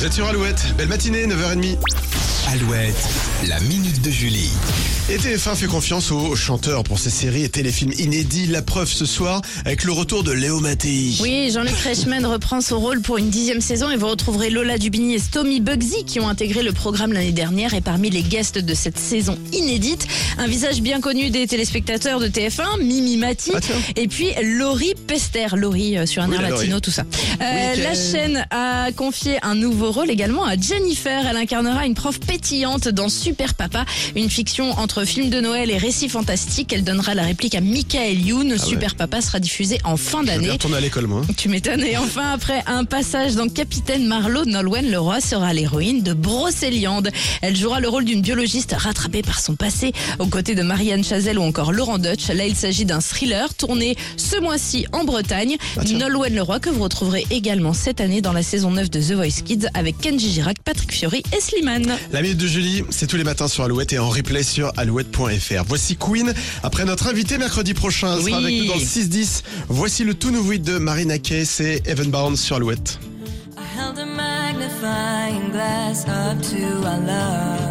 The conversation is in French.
Vous êtes sur Alouette, belle matinée, 9h30. Alouette, la minute de Julie. Et TF1 fait confiance aux chanteurs pour ses séries et téléfilms inédits. La preuve ce soir avec le retour de Léo Mattei. Oui, Jean-Luc Reichmann reprend son rôle pour une dixième saison et vous retrouverez Lola Dubini et Stomy Bugsy qui ont intégré le programme l'année dernière et parmi les guests de cette saison inédite, un visage bien connu des téléspectateurs de TF1, Mimi Mati, Ah, et puis Laurie Pester, Laurie euh, sur un Oui, air la latino, Laurie. tout ça. Euh, Oui, la chaîne a confié un nouveau rôle également à Jennifer. Elle incarnera une prof pétillante dans Super Papa, une fiction entre film de Noël et récit fantastique. Elle donnera la réplique à Michael Youn. Super Papa sera diffusé en fin Je d'année. retourner à l'école, moi. hein. Tu m'étonnes. Et enfin, après un passage dans Capitaine Marlowe, Nolwenn Leroy sera l'héroïne de Brocéliande. Elle jouera le rôle d'une biologiste rattrapée par son passé, aux côtés de Marianne Chazelle ou encore Laurent Deutsch. Là, il s'agit d'un thriller tourné ce mois-ci en Bretagne. Ah. Nolwenn Leroy que vous retrouverez également cette année dans la saison 9 de The Voice Kids avec Kenji Girac, Patrick Fiori et Slimane. La minute de Julie, c'est tous les matins sur Alouette et en replay sur alouette.fr. Voici Queen. Après notre invité mercredi prochain, elle sera Oui. avec nous dans le 6-10. Voici le tout nouveau hit de Marina Kaye, c'est Evan Barnes sur Alouette. I held a magnifying glass up to our love.